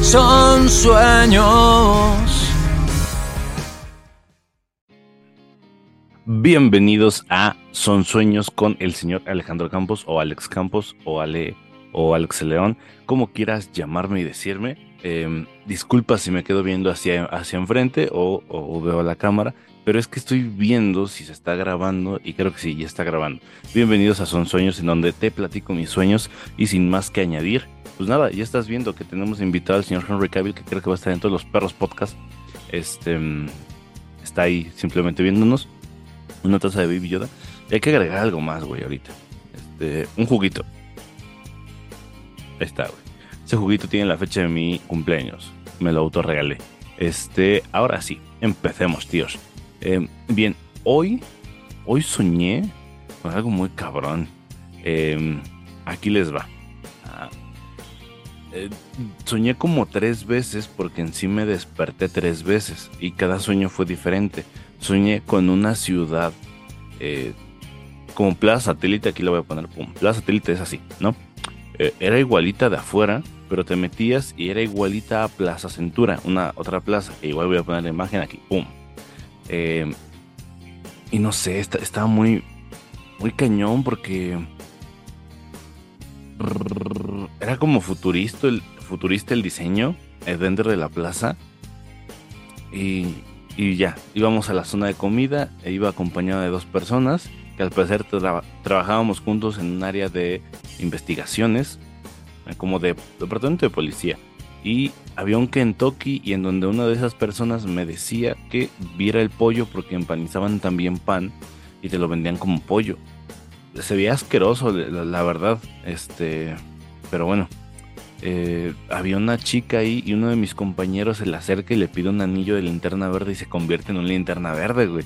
son sueños. Bienvenidos a Son Sueños con el señor Alejandro Campos o Alex Campos o Ale o Alex León, como quieras llamarme y decirme. Em, disculpa si me quedo viendo hacia, hacia enfrente o, o, veo la cámara, pero es que estoy viendo si se está grabando y creo que sí, ya está grabando. Bienvenidos a Son Sueños, en donde te platico mis sueños y sin más que añadir, pues nada, ya estás viendo que tenemos invitado al señor Henry Cavill, que creo que va a estar dentro de los perros podcast. Este está ahí simplemente viéndonos. Una taza de Baby Yoda. Y hay que agregar algo más, güey, ahorita. Este, un juguito. Ahí está, güey. Ese juguito tiene la fecha de mi cumpleaños. Me lo autorregalé. Este, ahora sí, empecemos, tíos. Eh, bien, hoy, hoy soñé con algo muy cabrón. Eh, aquí les va. Eh, soñé como tres veces porque en sí me desperté tres veces y cada sueño fue diferente. Soñé con una ciudad eh, como Plaza Satélite, aquí lo voy a poner, pum, Plaza Satélite es así, ¿no? Eh, era igualita de afuera, pero te metías y era igualita a Plaza Centura, una otra plaza, igual voy a poner la imagen aquí, pum. Y no sé, estaba muy, muy cañón porque era como futurista el, futurista el diseño eh, dentro de la plaza. Y, ya, íbamos a la zona de comida e iba acompañado de dos personas que al parecer trabajábamos juntos en un área de investigaciones, eh, como de departamento de policía. Y había un Kentucky y en donde una de esas personas me decía que viera el pollo porque empanizaban también pan y te lo vendían como pollo se veía asqueroso, la, verdad. Este, pero bueno, eh, había una chica ahí y uno de mis compañeros se le acerca y le pide un anillo de linterna verde y se convierte en una linterna verde, güey.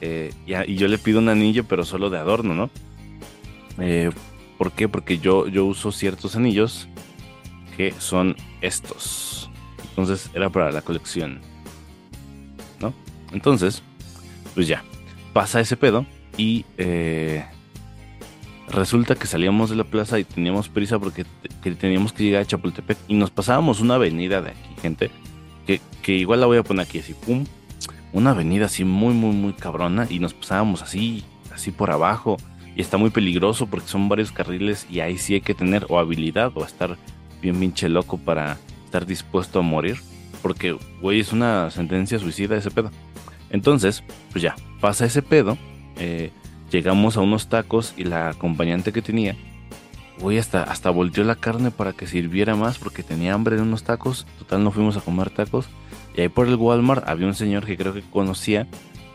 Eh, y, yo le pido un anillo, pero solo de adorno, ¿no? Eh, ¿Por qué? Porque yo, yo uso ciertos anillos que son estos. Entonces era para la colección. ¿No? Entonces, pues ya, pasa ese pedo y resulta que salíamos de la plaza y teníamos prisa porque teníamos que llegar a Chapultepec y nos pasábamos una avenida de aquí, gente, que, que, igual la voy a poner aquí así, pum, una avenida así muy, muy, muy cabrona y nos pasábamos así, así por abajo y está muy peligroso porque son varios carriles y ahí sí hay que tener o habilidad o estar bien pinche loco para estar dispuesto a morir porque, güey, es una sentencia suicida ese pedo. Entonces, pues ya, pasa ese pedo. Eh, Llegamos a unos tacos y la acompañante que tenía, güey, hasta, hasta volteó la carne para que sirviera más porque tenía hambre de unos tacos. Total, no fuimos a comer tacos. Y ahí por el Walmart había un señor que creo que conocía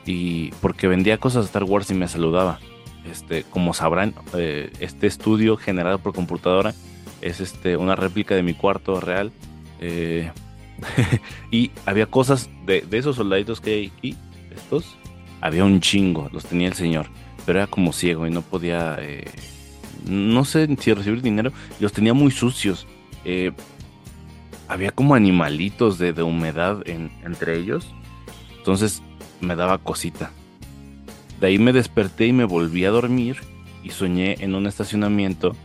y porque vendía cosas de Star Wars y me saludaba. Este, como sabrán, eh, este estudio generado por computadora es este, una réplica de mi cuarto real. Eh, y había cosas de, de, esos soldaditos que hay aquí, estos, había un chingo, los tenía el señor pero era como ciego y no podía, eh, no sé si recibir dinero, los tenía muy sucios. Eh, había como animalitos de, humedad entre ellos, entonces me daba cosita. De ahí me desperté y me volví a dormir y soñé en un estacionamiento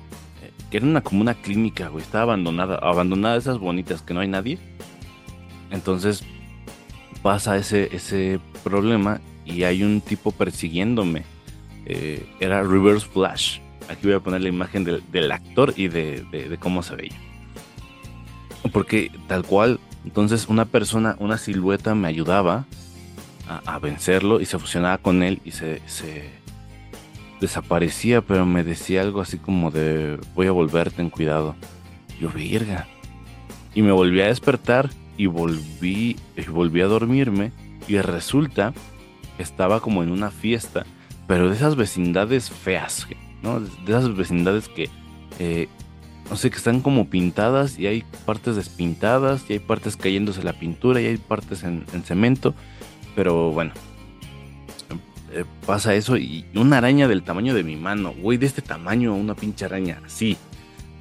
que era una, como una clínica, güey, estaba abandonada, abandonada esas bonitas que no hay nadie. Entonces pasa ese, ese problema y hay un tipo persiguiéndome eh, era Reverse Flash. Aquí voy a poner la imagen del, actor y de, cómo se veía. Porque tal cual, entonces una persona, una silueta me ayudaba a, vencerlo y se fusionaba con él y se, desaparecía, pero me decía algo así como de voy a volverte en cuidado. Yo, verga. Y me volví a despertar y volví, y volví a dormirme y resulta estaba como en una fiesta pero de esas vecindades feas, ¿no? De esas vecindades que, eh, no sé, que están como pintadas y hay partes despintadas y hay partes cayéndose la pintura y hay partes en, cemento, pero bueno, eh, pasa eso y una araña del tamaño de mi mano, güey, de este tamaño, una pinche araña, así,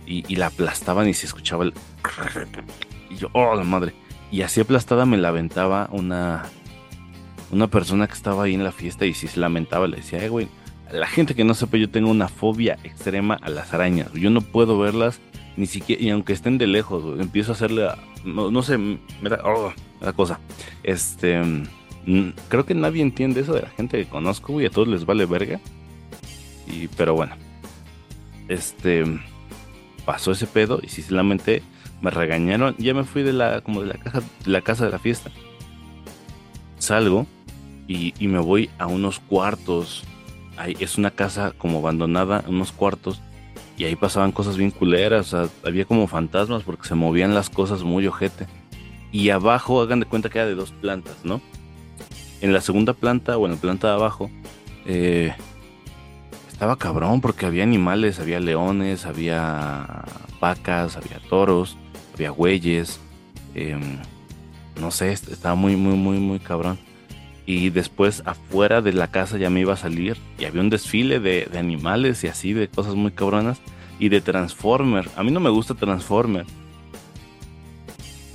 y, la aplastaban y se escuchaba el... Y yo, oh, la madre. Y así aplastada me la aventaba una, una persona que estaba ahí en la fiesta y si se lamentaba, le decía, eh, güey, la gente que no sepa, yo tengo una fobia extrema a las arañas. Yo no puedo verlas ni siquiera, y aunque estén de lejos, empiezo a hacerle no, sé, me da, oh, cosa. Este, creo que nadie entiende eso de la gente que conozco, güey, a todos les vale verga. Y, pero bueno, este, pasó ese pedo y sinceramente me regañaron. Ya me fui de la, como de la casa, de la casa de la fiesta. Salgo y, me voy a unos cuartos. Es una casa como abandonada, unos cuartos y ahí pasaban cosas bien culeras, o sea, había como fantasmas porque se movían las cosas muy ojete. Y abajo, hagan de cuenta que era de dos plantas, ¿no? En la segunda planta o en la planta de abajo, eh, estaba cabrón porque había animales, había leones, había vacas, había toros, había güeyes. Em, no sé, estaba muy, muy, muy, muy cabrón. Y después afuera de la casa ya me iba a salir y había un desfile de, animales y así, de cosas muy cabronas. Y de Transformer. A mí no me gusta Transformer.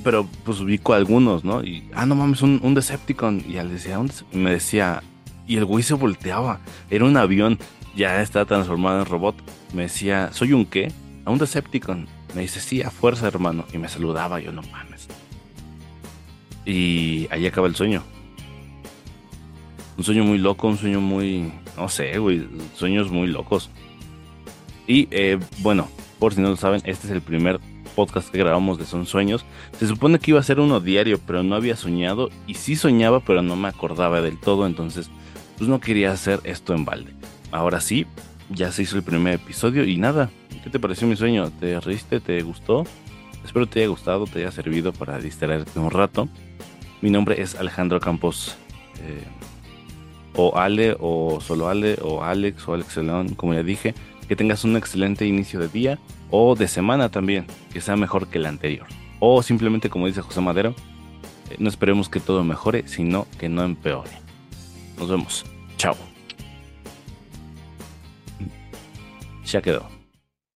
Pero pues ubico algunos, ¿no? Y, ah, no mames, un, un Decepticon. Y él decía, me decía, y el güey se volteaba. Era un avión, ya está transformado en robot. Me decía, ¿soy un qué? A un Decepticon. Me dice, sí, a fuerza, hermano. Y me saludaba, yo no mames. Y ahí acaba el sueño un sueño muy loco, un sueño muy, no sé, güey, sueños muy locos. Y eh, bueno, por si no lo saben, este es el primer podcast que grabamos de Son Sueños. Se supone que iba a ser uno diario, pero no había soñado. Y sí soñaba, pero no me acordaba del todo. Entonces, pues no quería hacer esto en balde. Ahora sí, ya se hizo el primer episodio. Y nada, ¿qué te pareció mi sueño? ¿Te reíste? ¿Te gustó? Espero te haya gustado, te haya servido para distraerte un rato. Mi nombre es Alejandro Campos. Eh, o Ale, o solo Ale, o Alex, o Alex León, como ya dije. Que tengas un excelente inicio de día o de semana también, que sea mejor que el anterior. O simplemente, como dice José Madero, eh, no esperemos que todo mejore, sino que no empeore. Nos vemos. Chao. Ya quedó.